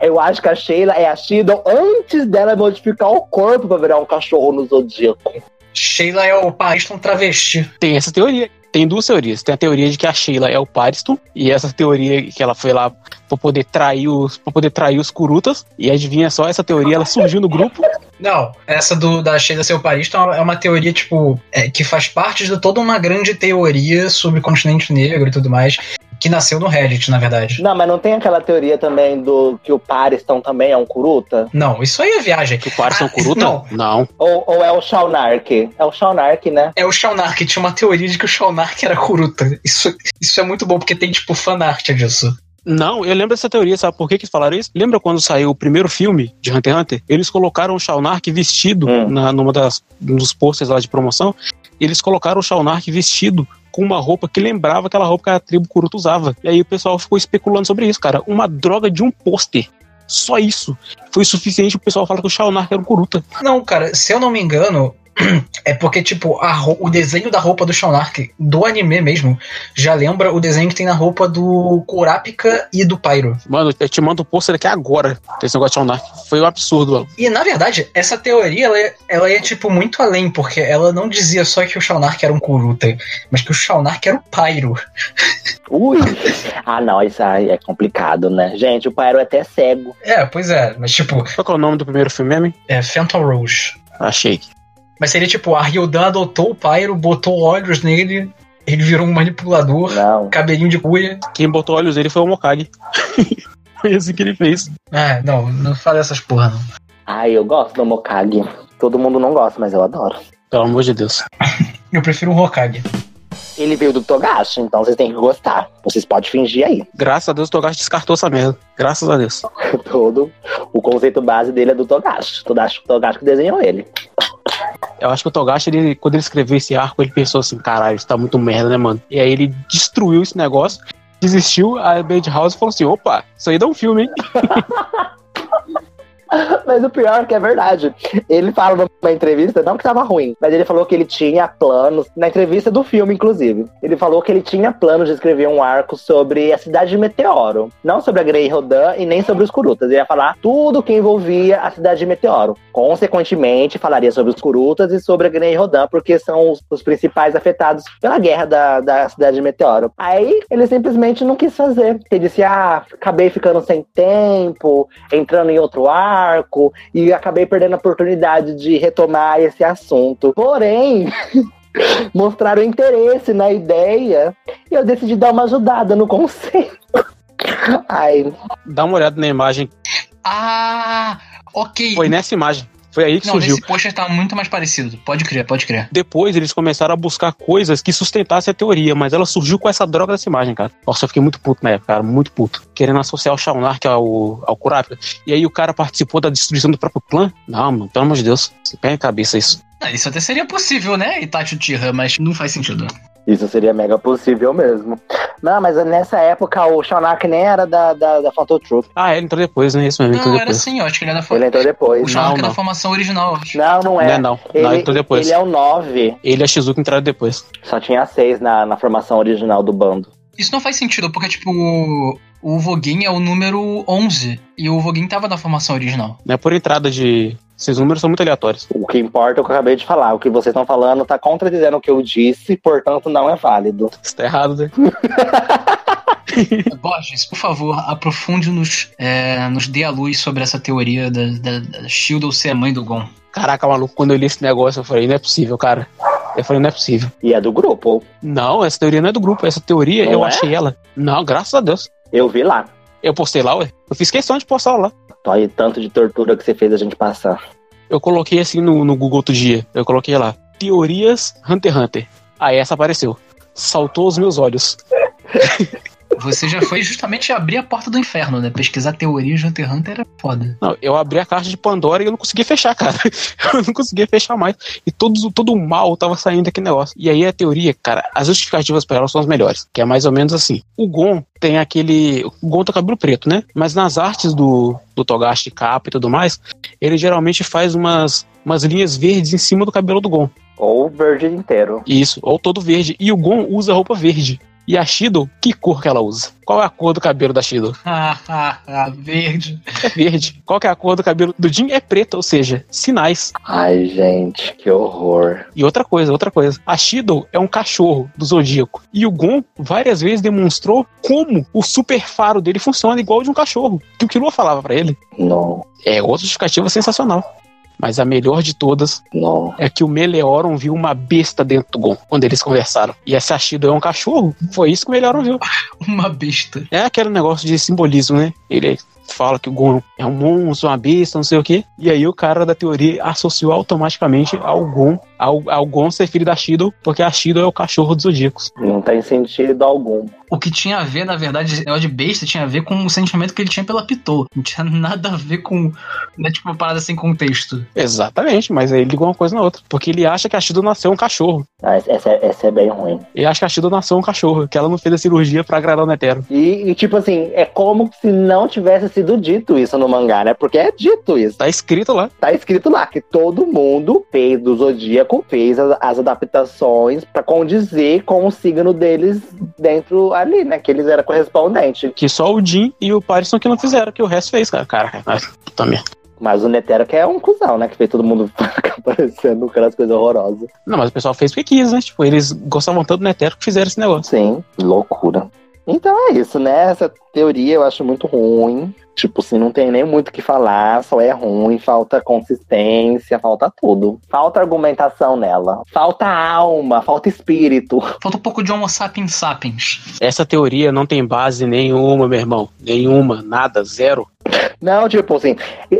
Eu acho que a Sheila é a Shido antes dela modificar o corpo pra virar um cachorro no Zodíaco. Sheila é o Pariston travesti. Tem essa teoria. Tem duas teorias. Tem a teoria de que a Sheila é o Pariston, e essa teoria que ela foi lá pra poder trair os, pra poder trair os curutas. E adivinha só, essa teoria ela surgiu no grupo. Não, essa do, da Sheila ser o Pariston é uma teoria, tipo, é, que faz parte de toda uma grande teoria sobre o continente negro e tudo mais, que nasceu no Reddit, na verdade. Não, mas não tem aquela teoria também do que o Pariston também é um curuta? Não, isso aí é viagem. Que o Pariston é um Ah, curuta? não. Não. Ou, ou é o Shaunark? É o Shaunark, né? É o Shaunark, tinha uma teoria de que o Shaunark era Kuruta. Isso, isso é muito bom, porque tem, tipo, fanart disso. Não, eu lembro dessa teoria, sabe por que que falaram isso? Lembra quando saiu o primeiro filme de Hunter x Hunter? Eles colocaram o Shaunark vestido Hum. na, numa das, dos posters lá de promoção. Eles colocaram o Shaunark vestido com uma roupa que lembrava aquela roupa que a tribo Kuruta usava. E aí o pessoal ficou especulando sobre isso, cara. Uma droga de um pôster. Só isso. Foi suficiente o pessoal falar que o Shaunark era um Kuruta. Não, cara, se eu não me engano, é porque, tipo, a o desenho da roupa do Shaunark, do anime mesmo, já lembra o desenho que tem na roupa do Kurapika e do Pyro. Mano, eu te mando o pôster aqui agora. Esse negócio de Shaunark. Foi um absurdo, mano. E, na verdade, essa teoria, ela, é- ela é, tipo, muito além, porque ela não dizia só que o Shaunark era um Kuruta, mas que o Shaunark era o Pyro. Ui! Ah, não, isso aí é complicado, né? Gente, o Pyro é até cego. É, pois é, mas, tipo, Qual que é o nome do primeiro filme mesmo? é Phantom Rose. Achei. Mas seria, tipo, a Ryudan adotou o Pyro, botou olhos nele, ele virou um manipulador, Não. cabelinho de cuia. Quem botou olhos nele foi o Mokage. foi assim que ele fez. Ah, não, não fala essas porra, não. Ai, eu gosto do Mokage. Todo mundo não gosta, mas eu adoro. Pelo amor de Deus. Eu prefiro o Hokage. Ele veio do Togashi, então vocês têm que gostar. Vocês podem fingir aí. Graças a Deus o Togashi descartou essa merda. Graças a Deus. Todo o conceito base dele é do Togashi. Togashi, Togashi que desenhou ele. Eu acho que o Togashi, ele, quando ele escreveu esse arco, ele pensou assim, caralho, isso tá muito merda, né, mano? E aí ele destruiu esse negócio, desistiu, a Bad House falou assim, opa, isso aí dá um filme, hein? Mas o pior é que é verdade. Ele fala numa entrevista, não que tava ruim, mas ele falou que ele tinha planos, na entrevista do filme, inclusive. Ele falou que ele tinha planos de escrever um arco sobre a cidade de Meteoro. Não sobre a Grey Rodan e nem sobre os Kurutas. Ele ia falar tudo que envolvia a cidade de Meteoro. Consequentemente, falaria sobre os Kurutas e sobre a Grey Rodan, porque são os, os principais afetados pela guerra da, da cidade de Meteoro. Aí ele simplesmente não quis fazer. Ele disse: Ah, acabei ficando sem tempo, entrando em outro arco e acabei perdendo a oportunidade de retomar esse assunto. Porém, mostraram interesse na ideia e eu decidi dar uma ajudada no conceito. Ai, Dá uma olhada na imagem. Ah, ok. Foi nessa imagem. Foi aí que Não, surgiu. nesse pôster tá muito mais parecido. Pode crer, pode crer. Depois eles começaram a buscar coisas que sustentassem a teoria, mas ela surgiu com essa droga dessa imagem, cara. Nossa, eu fiquei muito puto na época, cara, muito puto. Querendo associar o Shaunark ao, ao Kurapika. E aí o cara participou da destruição do próprio clã. Não, mano, pelo amor de Deus. Se pega a cabeça isso. Ah, isso até seria possível, né, Itachi Uchiha, mas não faz sentido. isso seria mega possível mesmo. Não, mas nessa época o Shaunark nem era da, da, da Phantom Troop. Ah, ele entrou depois, né? Isso mesmo, Não, era depois. assim, eu acho que ele era da Ele entrou O depois. Shaunark Não, é da formação original. Não, não Não é. é não. Ele, não, entrou depois. ele é o 9. Ele e a Shizuka entraram depois. Só tinha seis na, na formação original do bando. Isso não faz sentido, porque, tipo, o- o Voguin é o número 11. E o Voguin tava na formação original. Né? Por entrada de. Esses números são muito aleatórios. O que importa é o que eu acabei de falar. O que vocês estão falando tá contradizendo o que eu disse, portanto não é válido. Isso tá errado, né? Borges, por favor, aprofunde-nos, é, nos dê a luz sobre essa teoria da, da, da ser a mãe do Gon. Caraca, maluco, quando eu li esse negócio, eu falei, não é possível, cara. Eu falei, não é possível. E é do grupo. Não, essa teoria não é do grupo. Essa teoria, Não eu é? achei ela. Não, graças a Deus. Eu vi lá. Eu postei lá, ué. Eu fiz questão de postar lá. Olha o tanto de tortura que você fez a gente passar. Eu coloquei assim no, no Google outro dia. Eu coloquei lá. Teorias Hunter x Hunter. Aí essa apareceu. Saltou aos meus olhos. Você já foi justamente abrir a porta do inferno, né? Pesquisar teorias de Hunter x Hunter era foda. Não, eu abri a caixa de Pandora e eu não conseguia fechar, cara. Eu não conseguia fechar mais. E todo, todo o mal tava saindo daquele negócio. E aí a teoria, cara, as justificativas pra ela são as melhores. Que é mais ou menos assim. O Gon tem aquele. O Gon tem o cabelo preto, né? Mas nas artes do, do Togashi capa e tudo mais, ele geralmente faz umas, umas linhas verdes em cima do cabelo do Gon. Ou verde inteiro. Isso, ou todo verde. E o Gon usa roupa verde. E a Shido, que cor que ela usa? Qual é a cor do cabelo da Shido? Ah, verde. É verde. Qual que é a cor do cabelo do Jin? É preto, ou seja, sinais. Ai, gente, que horror. E outra coisa, outra coisa. A Shido é um cachorro do Zodíaco. E o Gon várias vezes demonstrou como o super faro dele funciona igual de um cachorro. Que o Killua falava pra ele. Não, É outra justificativa sensacional. Mas a melhor de todas não. é que o Meleoron viu uma besta dentro do Gon quando eles conversaram. E essa Shido é um cachorro. Foi isso que o Meleoron viu. Uma besta. É aquele negócio de simbolismo, né? Ele fala que o Gon é um monstro, uma besta, não sei o quê. E aí o cara da teoria associou automaticamente ao Gon, ao, ao Gon ser filho da Shido, porque a Shido é o cachorro dos Zodíacos. Não tem sentido algum. O que tinha a ver, na verdade, negócio de besta tinha a ver com o sentimento que ele tinha pela Pitou. Não tinha nada a ver com. Né, tipo, uma parada sem contexto. Exatamente, mas aí ele ligou uma coisa na outra. Porque ele acha que a Shido nasceu um cachorro. Ah, essa, é- essa é bem ruim. Ele acha que a Shido nasceu um cachorro, que ela não fez a cirurgia pra agradar o Netero. E, e, tipo assim, é como se não tivesse sido dito isso no mangá, né? Porque é dito isso. Tá escrito lá. Tá escrito lá que todo mundo fez do Zodíaco, fez as, as adaptações pra condizer com o signo deles dentro ali, né? Que eles eram correspondentes. Que só o Jin e o Parisson que não fizeram, que o resto fez, cara. Cara, puta merda. Mas o Netero que é um cuzão, né? Que fez todo mundo ficar aparecendo com aquelas coisas horrorosas. Não, mas o pessoal fez porque quis, né? Tipo, eles gostavam tanto do Netero que fizeram esse negócio. Sim, loucura. Então é isso, né? Essa teoria eu acho muito ruim. Tipo assim, não tem nem muito o que falar, só é ruim, falta consistência, falta tudo. Falta argumentação nela. Falta alma, falta espírito. Falta um pouco de Homo sapiens sapiens. Essa teoria não tem base nenhuma, meu irmão. Nenhuma, nada, zero. Não, tipo assim,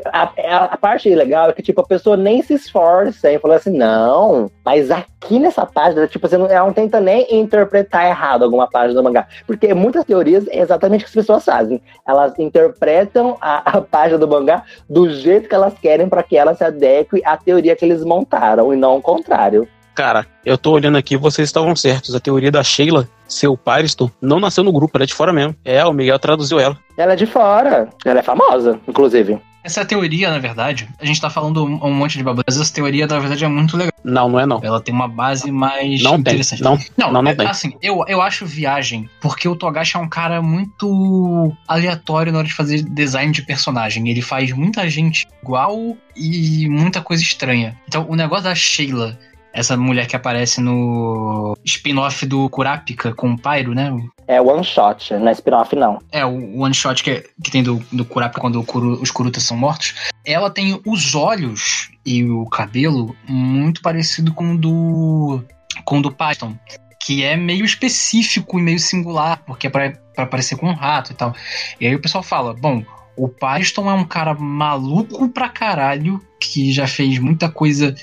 a, a- a parte legal é que, tipo, a pessoa nem se esforça em falar assim, não, mas aqui nessa página, tipo assim, ela não tenta nem interpretar errado alguma página do mangá. Porque muitas teorias é exatamente o que as pessoas fazem. Elas interpretam a, a página do mangá do jeito que elas querem para que ela se adeque à teoria que eles montaram, e não o contrário. Cara, eu tô olhando aqui, vocês estavam certos. A teoria da Sheila, seu Pariston, não nasceu no grupo, ela é de fora mesmo. É, o Miguel traduziu ela. Ela é de fora. Ela é famosa, inclusive. Essa teoria, na verdade, a gente tá falando um, monte de babas. Essa teoria, na verdade, é muito legal. Não, não é não. Ela tem uma base mais Não tem. interessante. Não, Não, não, não é- tem. assim, eu, eu acho viagem, porque o Togashi é um cara muito aleatório na hora de fazer design de personagem. Ele faz muita gente igual e muita coisa estranha. Então, o negócio da Sheila, essa mulher que aparece no spin-off do Kurapika com o Pyro, né? É one shot, não é spin-off, não. É, o one shot que, que tem do, do Kurapika quando o Kuru- os Kurutas são mortos. Ela tem os olhos e o cabelo muito parecido com o do. com o do Python. Que é meio específico e meio singular, porque é pra, pra parecer com um rato e tal. E aí o pessoal fala: bom, o Paxton é um cara maluco pra caralho, que já fez muita coisa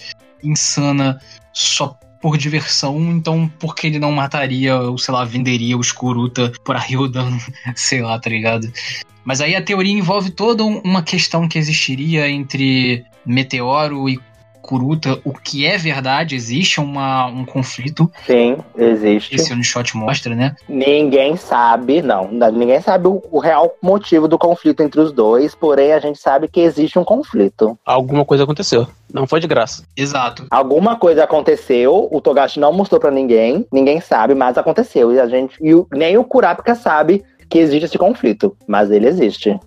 insana só por diversão, então por que ele não mataria, ou sei lá, venderia os Kuruta pra Ryodan, sei lá, tá ligado? Mas aí a teoria envolve toda um- uma questão que existiria entre Meteoro e Kuruta, o que é verdade, existe uma, um conflito, Sim, existe. esse Onishot mostra, né? Ninguém sabe, não, ninguém sabe o, o real motivo do conflito entre os dois, porém a gente sabe que existe um conflito. Alguma coisa aconteceu. Não foi de graça. Exato. Alguma coisa aconteceu, o Togashi não mostrou pra ninguém, ninguém sabe, mas aconteceu. E a gente e o- nem o Kurapika sabe que existe esse conflito, mas ele existe.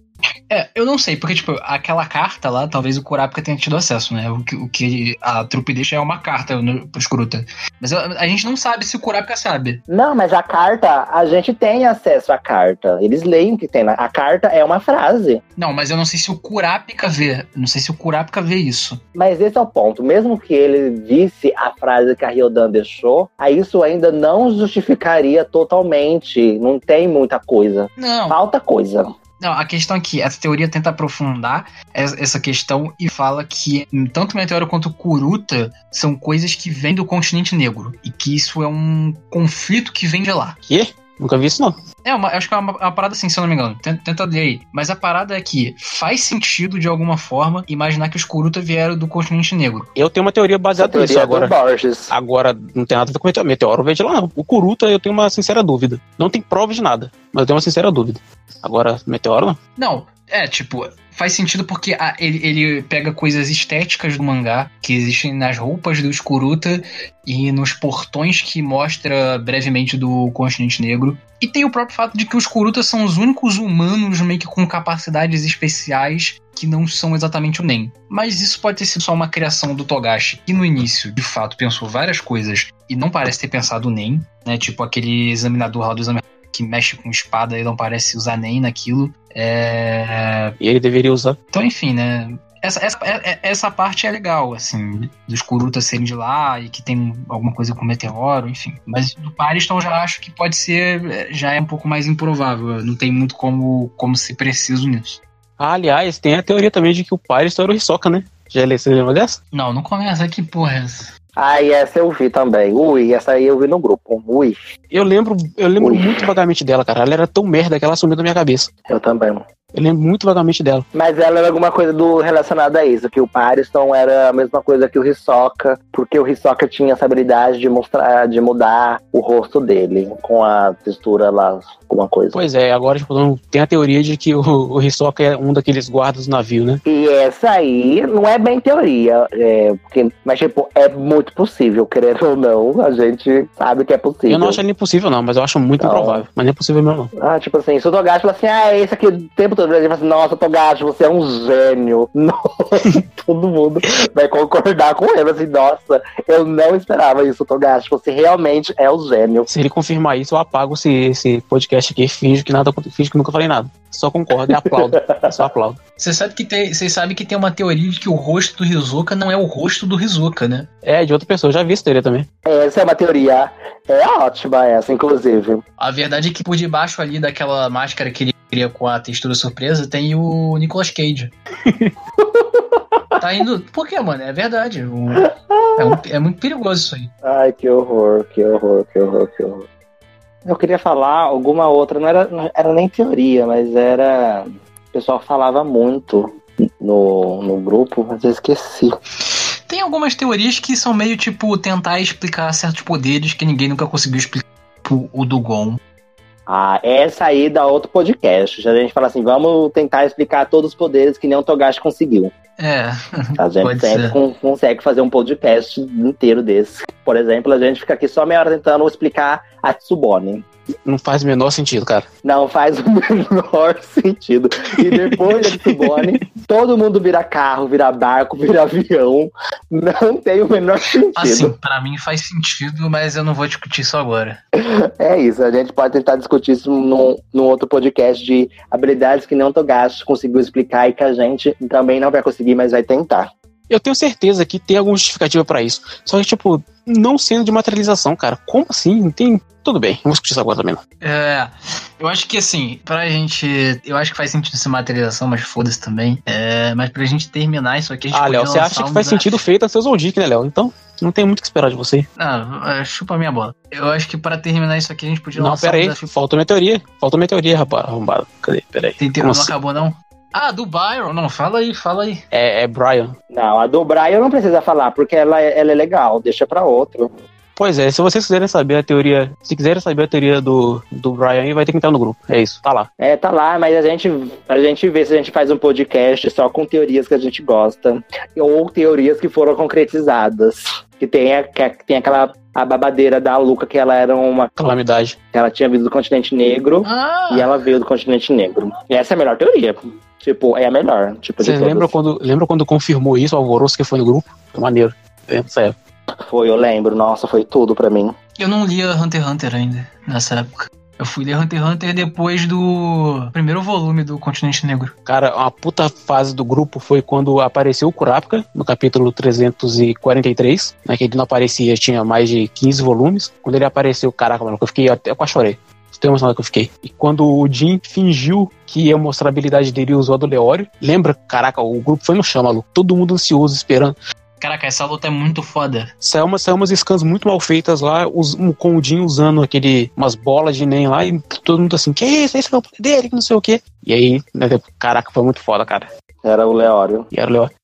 É, eu não sei, porque, tipo, aquela carta lá, talvez o Kurapika tenha tido acesso, né? O que, o que a trupe deixa é uma carta no, pros Kuruta. Mas a, a gente não sabe se o Kurapika sabe. Não, mas a carta, a gente tem acesso à carta. Eles leem o que tem. A carta é uma frase. Não, mas eu não sei se o Kurapika vê. Não sei se o Kurapika vê isso. Mas esse é o ponto. Mesmo que ele visse a frase que a Ryodan deixou, aí isso ainda não justificaria totalmente. Não tem muita coisa. Não, Falta coisa. Não, a questão que essa teoria tenta aprofundar es- essa questão e fala que tanto Meteoro quanto o Kuruta são coisas que vêm do continente negro. E que isso é um conflito que vem de lá. Quê? Nunca vi isso, não. É, uma, acho que é uma, uma parada assim, se eu não me engano. Tenta, tenta ler aí. Mas a parada é que faz sentido, de alguma forma, imaginar que os Kuruta vieram do continente negro. Eu tenho uma teoria baseada nisso teoria agora. Borges. Agora, não tem nada a ver com o meteoro. Meteoro veio de lá, não. O Kuruta, eu tenho uma sincera dúvida. Não tem prova de nada, mas eu tenho uma sincera dúvida. Agora, meteoro, não. Não, É, tipo, faz sentido porque ah, ele, ele pega coisas estéticas do mangá que existem nas roupas do Skuruta e nos portões que mostra brevemente do continente negro. E tem o próprio fato de que os Kurutas são os únicos humanos meio que com capacidades especiais que não são exatamente o Nen. Mas isso pode ter sido só uma criação do Togashi, que no início, de fato, pensou várias coisas e não parece ter pensado o Nen, né? Tipo aquele examinador lá do examinador que mexe com espada e não parece usar nem naquilo. É... E ele deveria usar. Então, enfim, né? Essa, essa, é, é, essa parte é legal, assim, dos Kurutas serem de lá e que tem alguma coisa com meteoro, enfim. Mas do Pariston já acho que pode ser, já é um pouco mais improvável. Não tem muito como, como ser preciso nisso. Ah, aliás, tem a teoria também de que o Pariston era o Hisoka, né? Já lembra dessa? Não, não começa. Que porra é essa? Ah, e essa eu vi também. Ui, essa aí eu vi no grupo. Ui. Eu lembro, eu lembro Ui. muito vagamente dela, cara. Ela era tão merda que ela sumiu da minha cabeça. Eu também. Eu lembro muito vagamente dela. Mas ela era alguma coisa do relacionada a isso, que o Pariston era a mesma coisa que o Hisoka, porque o Hisoka tinha essa habilidade de mostrar, de mudar o rosto dele com a textura lá, alguma coisa. Pois é, agora tipo, tem a teoria de que o, o Hisoka é um daqueles guardas do navio, né? E essa aí não é bem teoria, é, porque, mas tipo, é muito possível, querer ou não, a gente sabe que é possível. Eu não acho ele impossível não, mas eu acho muito não. improvável, mas não é possível mesmo não. Ah, tipo assim, se o Togashi fala assim, ah, esse aqui o tempo todo fala assim, nossa, Togashi, você é um gênio. Todo mundo vai concordar com ele, assim, nossa, eu não esperava isso, Togashi, você realmente é o gênio. Se ele confirmar isso, eu apago esse, esse podcast aqui, finjo que nada, finjo que nunca falei nada. Só concordo e aplaudo. só aplaudo. Você sabe que tem, você sabe que tem uma teoria de que o rosto do Rizuka não é o rosto do Rizuka, né? É, de outra pessoa, eu já vi essa teoria também. Essa é uma teoria, é ótima essa, inclusive. A verdade é que por debaixo ali daquela máscara que ele cria com a textura surpresa, tem o Nicolas Cage. tá indo. Por quê, mano? É verdade. O... É, um... é, muito perigoso isso aí. Ai, que horror, que horror, que horror, que horror. Eu queria falar alguma outra, não era, não era nem teoria, mas era. O pessoal falava muito no, no grupo, mas eu esqueci. Tem algumas teorias que são meio tipo tentar explicar certos poderes que ninguém nunca conseguiu explicar. Tipo o do Gon. Ah, essa aí dá outro podcast. Já a gente fala assim, vamos tentar explicar todos os poderes que nem o Togashi conseguiu. É. A gente sempre consegue fazer um podcast inteiro desse. Por exemplo, a gente fica aqui só meia hora tentando explicar a Tsubone. Não faz o menor sentido, cara. Não faz o menor sentido. E depois da Tsubone, todo mundo vira carro, vira barco, vira avião. Não tem o menor sentido. Assim, pra mim faz sentido, mas eu não vou discutir isso agora. É isso, a gente pode tentar discutir isso num, num outro podcast de habilidades que não Togashi conseguiu explicar e que a gente também não vai conseguir, mas vai tentar. Eu tenho certeza que tem alguma justificativa para isso. Só que, tipo, não sendo de materialização, cara. Como assim? Tem. Tudo bem, vamos discutir isso agora também. Não. É. Eu acho que assim, pra gente. Eu acho que faz sentido ser materialização, mas foda-se também. É, mas pra gente terminar isso aqui, a gente Ah, Léo, você acha que faz sentido feito a seus Zoldyck, né, Léo? Então, não tem muito o que esperar de você. Ah, chupa a minha bola. Eu acho que para terminar isso aqui, a gente podia Não, pera aí, desafio... faltou minha teoria. Faltou minha teoria, rapaz, arrombado. Cadê? Pera aí. Tem, não assim? acabou, não? Ah, do Byron. Não, fala aí, fala aí. É, é Brian. Não, a do Brian não precisa falar, porque ela, é, ela é legal, deixa pra outro. Pois é, se vocês quiserem saber a teoria, se quiserem saber a teoria do, do Brian, vai ter que entrar no grupo. É isso, tá lá. É, tá lá, mas a gente, a gente vê se a gente faz um podcast só com teorias que a gente gosta, ou teorias que foram concretizadas. Que tem, a, que tem aquela a babadeira da Luca, que ela era uma calamidade. Ela tinha vindo do continente negro ah. e ela veio do continente negro. E essa é a melhor teoria. Tipo, é a melhor. Tipo, Você lembra quando, lembra quando confirmou isso, o alvoroço que foi no grupo? Maneiro. Sério. Foi, eu lembro. Nossa, foi tudo pra mim. Eu não lia Hunter x Hunter ainda, nessa época. Eu fui ler Hunter x Hunter depois do primeiro volume do Continente Negro. Cara, uma puta fase do grupo foi quando apareceu o Kurapika, no capítulo 343, né, que ele não aparecia, tinha mais de 15 volumes. Quando ele apareceu, caraca, mano, eu fiquei até quase chorei. Tem emocionado que eu fiquei. E quando o Jim fingiu que ia mostrar a habilidade dele e usou a do Leório, lembra? Caraca, o grupo foi no chão, maluco. Todo mundo ansioso, esperando. Caraca, essa luta é muito foda. Saiu, uma, saiu umas scans muito mal feitas lá, os, um, com o Jin usando aquele, umas bolas de NEM lá, e todo mundo assim, que isso? Esse é o poder dele, não sei o quê. E aí, né, caraca, foi muito foda, cara. Era o Leório. E era o Leório.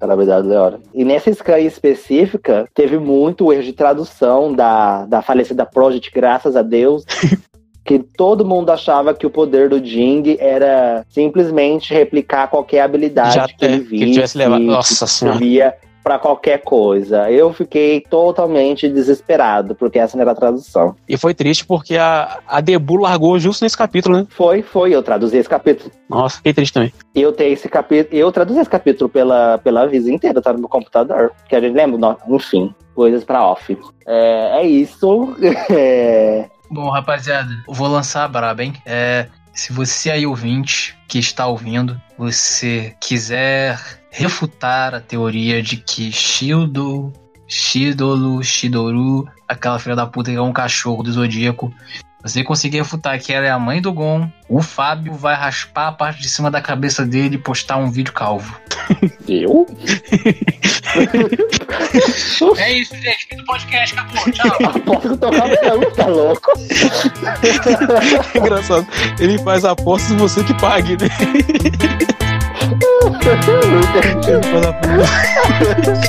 Era a habilidade do Leório. E nessa scan específica, teve muito erro de tradução da, da falecida Project, graças a Deus. que todo mundo achava que o poder do Jing era simplesmente replicar qualquer habilidade Já que ele que visse. ele tivesse levado. que Nossa senhora. servia pra qualquer coisa. Eu fiquei totalmente desesperado, porque essa não era a tradução. E foi triste porque a, a Debu largou justo nesse capítulo, né? Foi, foi, eu traduzi esse capítulo. Nossa, fiquei triste também. Eu tenho esse capítulo, eu traduzi esse capítulo pela, pela visa inteira, tá no meu computador. Que a gente lembra, enfim, coisas pra off. É, é isso. É, Bom, rapaziada, eu vou lançar a braba, hein? É, se você aí ouvinte que está ouvindo, você quiser refutar a teoria de que Shido, Shidolo, Shidoru, aquela filha da puta que é um cachorro do Zodíaco, você conseguir refutar que ela é a mãe do Gon, o Fábio vai raspar a parte de cima da cabeça dele e postar um vídeo calvo. eu? É isso, gente. Fim do podcast, acabou. Tchau. Aposto que o teu cabelo tá louco. Engraçado. Ele faz apostas você que pague, né? Ele faz apostas.